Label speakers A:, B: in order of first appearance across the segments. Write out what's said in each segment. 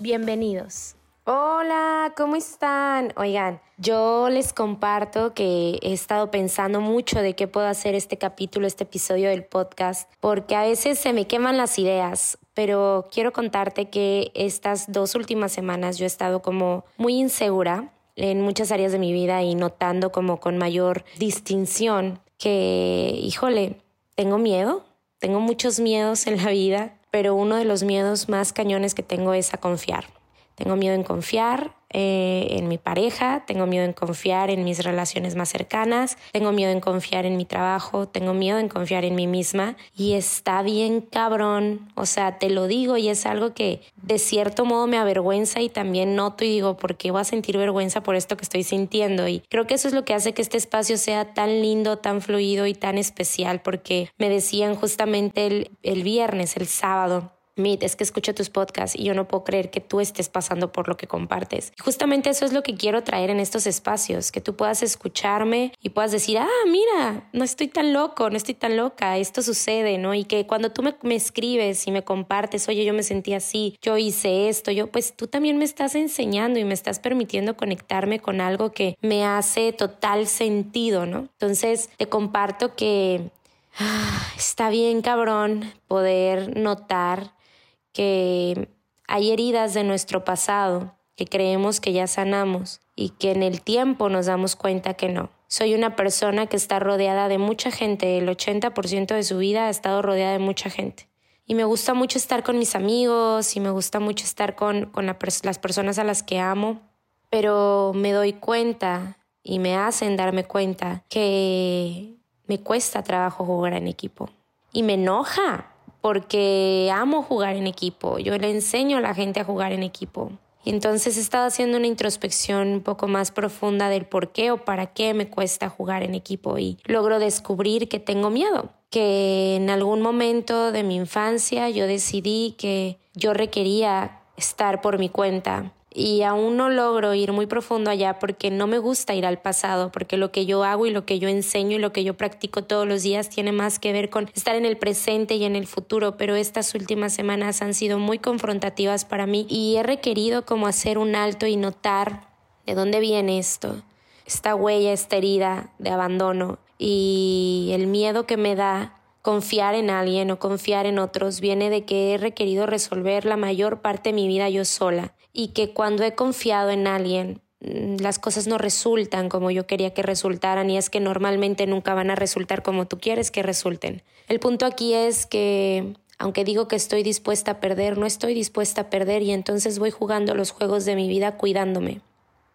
A: Bienvenidos. Hola, ¿cómo están? Oigan, yo les comparto que he estado pensando mucho de qué puedo hacer este capítulo, este episodio del podcast, porque a veces se me queman las ideas, pero quiero contarte que estas dos últimas semanas yo he estado como muy insegura en muchas áreas de mi vida y notando como con mayor distinción que, híjole, tengo miedo, tengo muchos miedos en la vida pero uno de los miedos más cañones que tengo es a confiar. Tengo miedo en confiar eh, en mi pareja, tengo miedo en confiar en mis relaciones más cercanas, tengo miedo en confiar en mi trabajo, tengo miedo en confiar en mí misma y está bien cabrón, o sea, te lo digo y es algo que de cierto modo me avergüenza y también noto y digo, ¿por qué voy a sentir vergüenza por esto que estoy sintiendo? Y creo que eso es lo que hace que este espacio sea tan lindo, tan fluido y tan especial porque me decían justamente el, el viernes, el sábado, Mit, es que escucho tus podcasts y yo no puedo creer que tú estés pasando por lo que compartes. Justamente eso es lo que quiero traer en estos espacios, que tú puedas escucharme y puedas decir, ah, mira, no estoy tan loco, no estoy tan loca, esto sucede, ¿no? Y que cuando tú me, me escribes y me compartes, oye, yo me sentí así, yo hice esto, yo, pues tú también me estás enseñando y me estás permitiendo conectarme con algo que me hace total sentido, ¿no? Entonces, te comparto que ah, está bien cabrón poder notar que hay heridas de nuestro pasado que creemos que ya sanamos y que en el tiempo nos damos cuenta que no. Soy una persona que está rodeada de mucha gente, el 80% de su vida ha estado rodeada de mucha gente. Y me gusta mucho estar con mis amigos y me gusta mucho estar con, las personas a las que amo, pero me doy cuenta y me hacen darme cuenta que me cuesta trabajo jugar en equipo. Y me enoja, porque amo jugar en equipo, yo le enseño a la gente a jugar en equipo. Y entonces he estado haciendo una introspección un poco más profunda del por qué o para qué me cuesta jugar en equipo y logro descubrir que tengo miedo, que en algún momento de mi infancia yo decidí que yo requería estar por mi cuenta y aún no logro ir muy profundo allá porque no me gusta ir al pasado, porque lo que yo hago y lo que yo enseño y lo que yo practico todos los días tiene más que ver con estar en el presente y en el futuro, pero estas últimas semanas han sido muy confrontativas para mí y he requerido como hacer un alto y notar de dónde viene esto, esta huella, esta herida de abandono y el miedo que me da confiar en alguien o confiar en otros viene de que he requerido resolver la mayor parte de mi vida yo sola y que cuando he confiado en alguien mm, las cosas no resultan como yo quería que resultaran y es que normalmente nunca van a resultar como tú quieres que resulten. El punto aquí es que aunque digo que estoy dispuesta a perder, no estoy dispuesta a perder y entonces voy jugando los juegos de mi vida cuidándome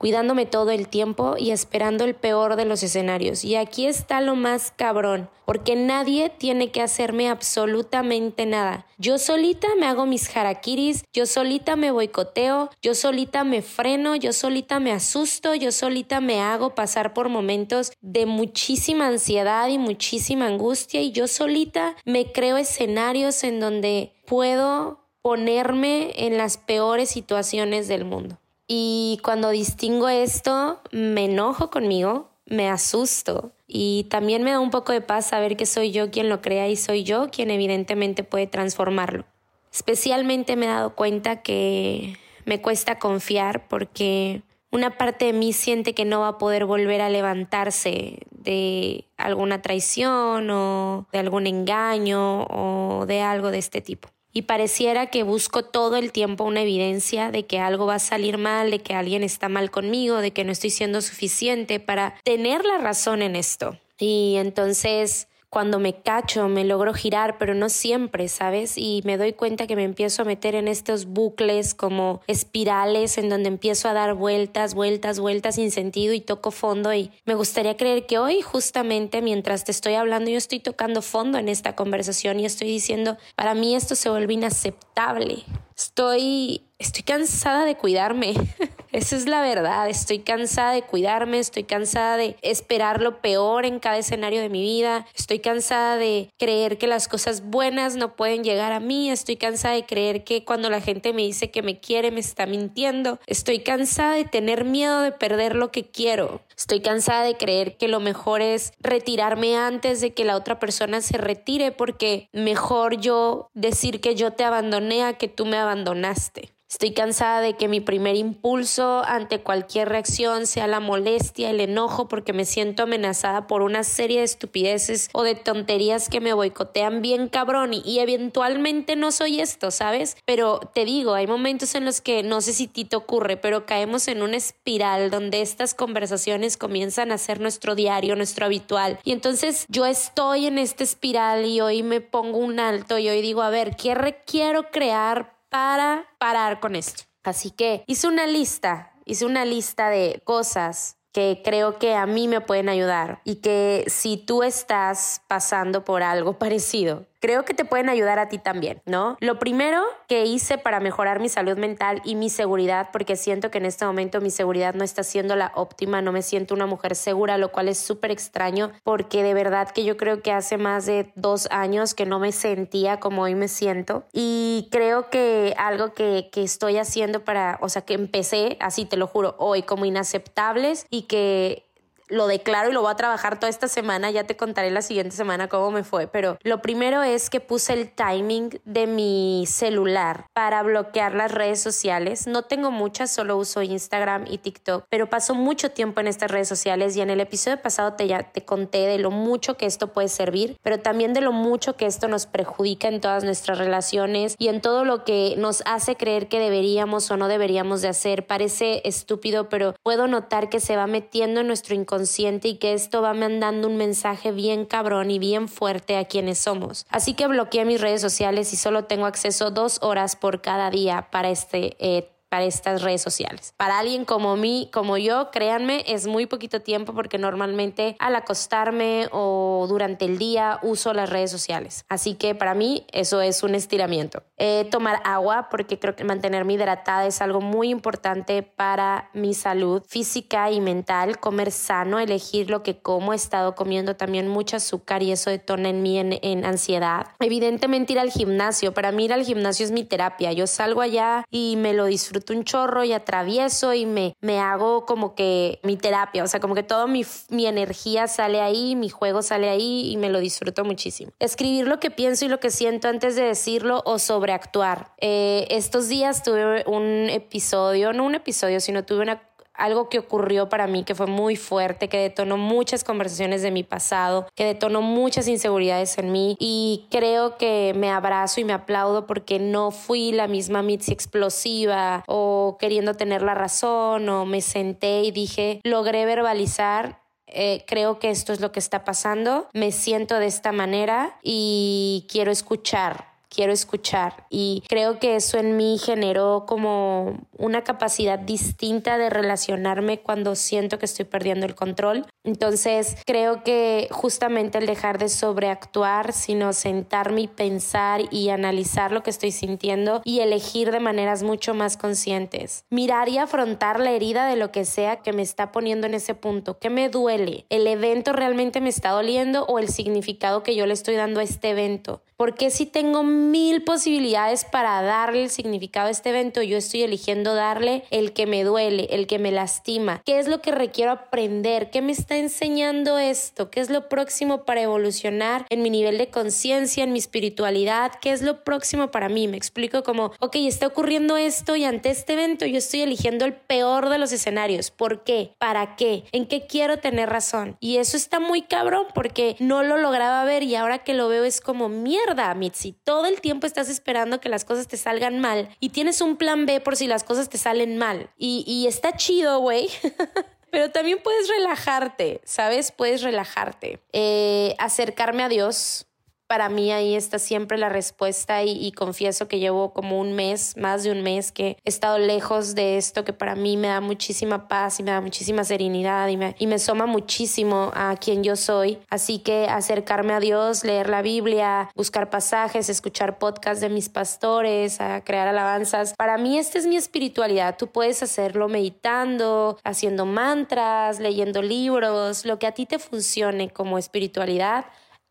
A: cuidándome todo el tiempo y esperando el peor de los escenarios. Y aquí está lo más cabrón, porque nadie tiene que hacerme absolutamente nada. Yo solita me hago mis harakiris, yo solita me boicoteo, yo solita me freno, yo solita me asusto, yo solita me hago pasar por momentos de muchísima ansiedad y muchísima angustia y yo solita me creo escenarios en donde puedo ponerme en las peores situaciones del mundo. Y cuando distingo esto, me enojo conmigo, me asusto y también me da un poco de paz saber que soy yo quien lo crea y soy yo quien evidentemente puede transformarlo. Especialmente me he dado cuenta que me cuesta confiar porque una parte de mí siente que no va a poder volver a levantarse de alguna traición o de algún engaño o de algo de este tipo y pareciera que busco todo el tiempo una evidencia de que algo va a salir mal, de que alguien está mal conmigo, de que no estoy siendo suficiente para tener la razón en esto. Y entonces cuando me cacho me logro girar, pero no siempre, ¿sabes? Y me doy cuenta que me empiezo a meter en estos bucles como espirales en donde empiezo a dar vueltas, vueltas, vueltas sin sentido y toco fondo y me gustaría creer que hoy justamente mientras te estoy hablando yo estoy tocando fondo en esta conversación y estoy diciendo, para mí esto se vuelve inaceptable. Estoy estoy cansada de cuidarme. Esa es la verdad. Estoy cansada de cuidarme, estoy cansada de esperar lo peor en cada escenario de mi vida. Estoy cansada de creer que las cosas buenas no pueden llegar a mí. Estoy cansada de creer que cuando la gente me dice que me quiere me está mintiendo. Estoy cansada de tener miedo de perder lo que quiero. Estoy cansada de creer que lo mejor es retirarme antes de que la otra persona se retire porque mejor yo decir que yo te abandoné a que tú me abandonaste. Estoy cansada de que mi primer impulso ante cualquier reacción sea la molestia, el enojo, porque me siento amenazada por una serie de estupideces o de tonterías que me boicotean bien cabrón y, eventualmente no soy esto, ¿sabes? Pero te digo, hay momentos en los que no sé si ti te ocurre, pero caemos en una espiral donde estas conversaciones comienzan a ser nuestro diario, nuestro habitual. Y entonces yo estoy en esta espiral y hoy me pongo un alto y hoy digo, a ver, ¿qué requiero crear para parar con esto. Así que hice una lista, hice una lista de cosas que creo que a mí me pueden ayudar y que si tú estás pasando por algo parecido, creo que te pueden ayudar a ti también, ¿no? Lo primero que hice para mejorar mi salud mental y mi seguridad, porque siento que en este momento mi seguridad no está siendo la óptima, no me siento una mujer segura, lo cual es súper extraño, porque de verdad que yo creo que hace más de dos años que no me sentía como hoy me siento. Y creo que algo que, que estoy haciendo para, o sea, que empecé, así te lo juro, hoy como inaceptables y que lo declaro y lo voy a trabajar toda esta semana, ya te contaré la siguiente semana cómo me fue, pero lo primero es que puse el timing de mi celular para bloquear las redes sociales. No tengo muchas, solo uso Instagram y TikTok, pero paso mucho tiempo en estas redes sociales y en el episodio pasado te, ya te conté de lo mucho que esto puede servir, pero también de lo mucho que esto nos perjudica en todas nuestras relaciones y en todo lo que nos hace creer que deberíamos o no deberíamos de hacer. Parece estúpido, pero puedo notar que se va metiendo en nuestro inconsciente y que esto va mandando un mensaje bien cabrón y bien fuerte a quienes somos. Así que bloqueé mis redes sociales y solo tengo acceso dos horas por cada día para este eh, para estas redes sociales. Para alguien como mí, como yo, créanme, es muy poquito tiempo porque normalmente al acostarme o durante el día uso las redes sociales. Así que para mí eso es un estiramiento. Eh, tomar agua porque creo que mantenerme hidratada es algo muy importante para mi salud física y mental. Comer sano, elegir lo que como. He estado comiendo también mucho azúcar y eso detona en mí en, en ansiedad. Evidentemente ir al gimnasio. Para mí ir al gimnasio es mi terapia. Yo salgo allá y me lo disfruto un chorro y atravieso y me, me hago como que mi terapia, o sea, como que toda mi, mi energía sale ahí, mi juego sale ahí y me lo disfruto muchísimo. Escribir lo que pienso y lo que siento antes de decirlo o sobreactuar. Eh, estos días tuve un episodio, no un episodio, sino tuve una algo que ocurrió para mí que fue muy fuerte, que detonó muchas conversaciones de mi pasado, que detonó muchas inseguridades en mí. Y creo que me abrazo y me aplaudo porque no fui la misma Mitzi explosiva o queriendo tener la razón o me senté y dije, logré verbalizar eh, creo que esto es lo que está pasando, me siento de esta manera y quiero escuchar quiero escuchar y creo que eso en mí generó como una capacidad distinta de relacionarme cuando siento que estoy perdiendo el control. Entonces creo que justamente el dejar de sobreactuar, sino sentarme y pensar y analizar lo que estoy sintiendo y elegir de maneras mucho más conscientes. Mirar y afrontar la herida de lo que sea que me está poniendo en ese punto. ¿Qué me duele? ¿El evento realmente me está doliendo o el significado que yo le estoy dando a este evento? Porque si tengo mil posibilidades para darle el significado a este evento, yo estoy eligiendo darle el que me duele, el que me lastima. ¿Qué es lo que requiero aprender? ¿Qué me está enseñando esto? ¿Qué es lo próximo para evolucionar en mi nivel de conciencia, en mi espiritualidad? ¿Qué es lo próximo para mí? Me explico como, ok, está ocurriendo esto y ante este evento yo estoy eligiendo el peor de los escenarios. ¿Por qué? ¿Para qué? ¿En qué quiero tener razón? Y eso está muy cabrón porque no lo lograba ver y ahora que lo veo es como mierda Mitzi. Todo el tiempo estás esperando que las cosas te salgan mal y tienes un plan B por si las cosas te salen mal. Y, y está chido, güey. Pero también puedes relajarte, ¿sabes? Puedes relajarte. Eh, acercarme a Dios, para mí ahí está siempre la respuesta y, confieso que llevo como un mes, más de un mes que he estado lejos de esto que para mí me da muchísima paz y me da muchísima serenidad y me, y me soma muchísimo a quien yo soy. Así que acercarme a Dios, leer la Biblia, buscar pasajes, escuchar podcasts de mis pastores, a crear alabanzas. Para mí esta es mi espiritualidad. Tú puedes hacerlo meditando, haciendo mantras, leyendo libros, lo que a ti te funcione como espiritualidad,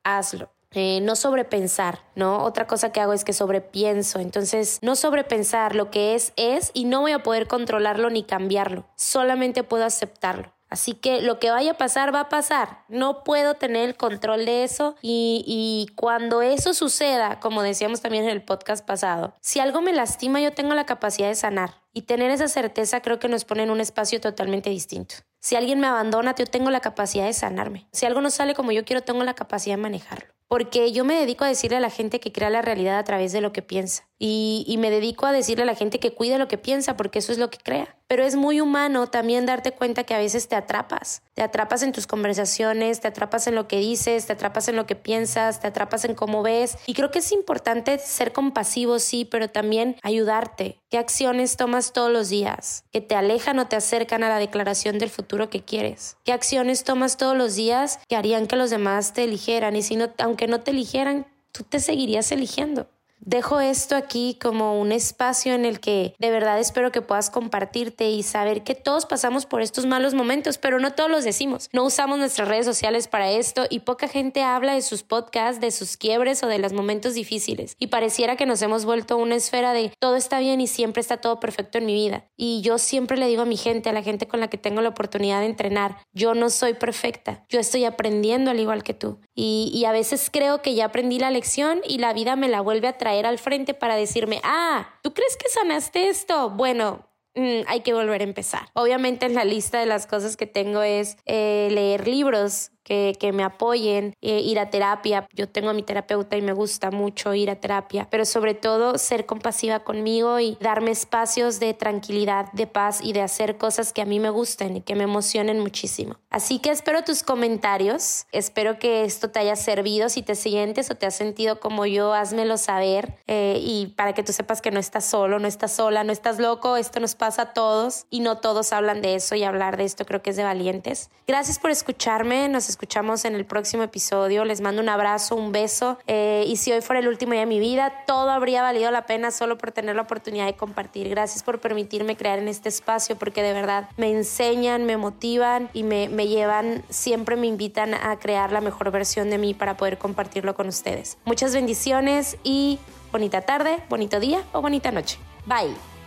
A: hazlo. Eh, no sobrepensar, ¿no? Otra cosa que hago es que sobrepienso. Entonces, no sobrepensar lo que es, es y no voy a poder controlarlo ni cambiarlo. Solamente puedo aceptarlo. Así que lo que vaya a pasar va a pasar. No puedo tener el control de eso y, y, cuando eso suceda, como decíamos también en el podcast pasado, si algo me lastima yo tengo la capacidad de sanar y tener esa certeza creo que nos pone en un espacio totalmente distinto. Si alguien me abandona, yo tengo la capacidad de sanarme. Si algo no sale como yo quiero, tengo la capacidad de manejarlo porque yo me dedico a decirle a la gente que crea la realidad a través de lo que piensa. Y, me dedico a decirle a la gente que cuide lo que piensa, porque eso es lo que crea. Pero es muy humano también darte cuenta que a veces te atrapas. Te atrapas en tus conversaciones, te atrapas en lo que dices, te atrapas en lo que piensas, te atrapas en cómo ves. Y creo que es importante ser compasivo, sí, pero también ayudarte. ¿Qué acciones tomas todos los días que te alejan o te acercan a la declaración del futuro que quieres? ¿Qué acciones tomas todos los días que harían que los demás te eligieran? Y si no, aunque no te eligieran, tú te seguirías eligiendo. Dejo esto aquí como un espacio en el que de verdad espero que puedas compartirte y saber que todos pasamos por estos malos momentos, pero no todos los decimos. No usamos nuestras redes sociales para esto y poca gente habla de sus podcasts, de sus quiebres o de los momentos difíciles. Y pareciera que nos hemos vuelto una esfera de todo está bien y siempre está todo perfecto en mi vida. Y yo siempre le digo a mi gente, a la gente con la que tengo la oportunidad de entrenar, yo no soy perfecta, yo estoy aprendiendo al igual que tú. Y, y a veces creo que ya aprendí la lección y la vida me la vuelve a traer al frente para decirme, ah, ¿tú crees que sanaste esto? Bueno, mm, hay que volver a empezar. Obviamente en la lista de las cosas que tengo es eh, leer libros, que, me apoyen, eh, ir a terapia. Yo tengo a mi terapeuta y me gusta mucho ir a terapia, pero sobre todo ser compasiva conmigo y darme espacios de tranquilidad, de paz y de hacer cosas que a mí me gusten y que me emocionen muchísimo. Así que espero tus comentarios, espero que esto te haya servido. Si te sientes o te has sentido como yo, házmelo saber eh, y para que tú sepas que no estás solo, no estás sola, no estás loco, esto nos pasa a todos y no todos hablan de eso y hablar de esto creo que es de valientes. Gracias por escucharme, escuchamos en el próximo episodio. Les mando un abrazo, un beso. Eh, y si hoy fuera el último día de mi vida, todo habría valido la pena solo por tener la oportunidad de compartir. Gracias por permitirme crear en este espacio porque de verdad me enseñan, me motivan y me, me llevan, siempre me invitan a crear la mejor versión de mí para poder compartirlo con ustedes. Muchas bendiciones y bonita tarde, bonito día o bonita noche. Bye.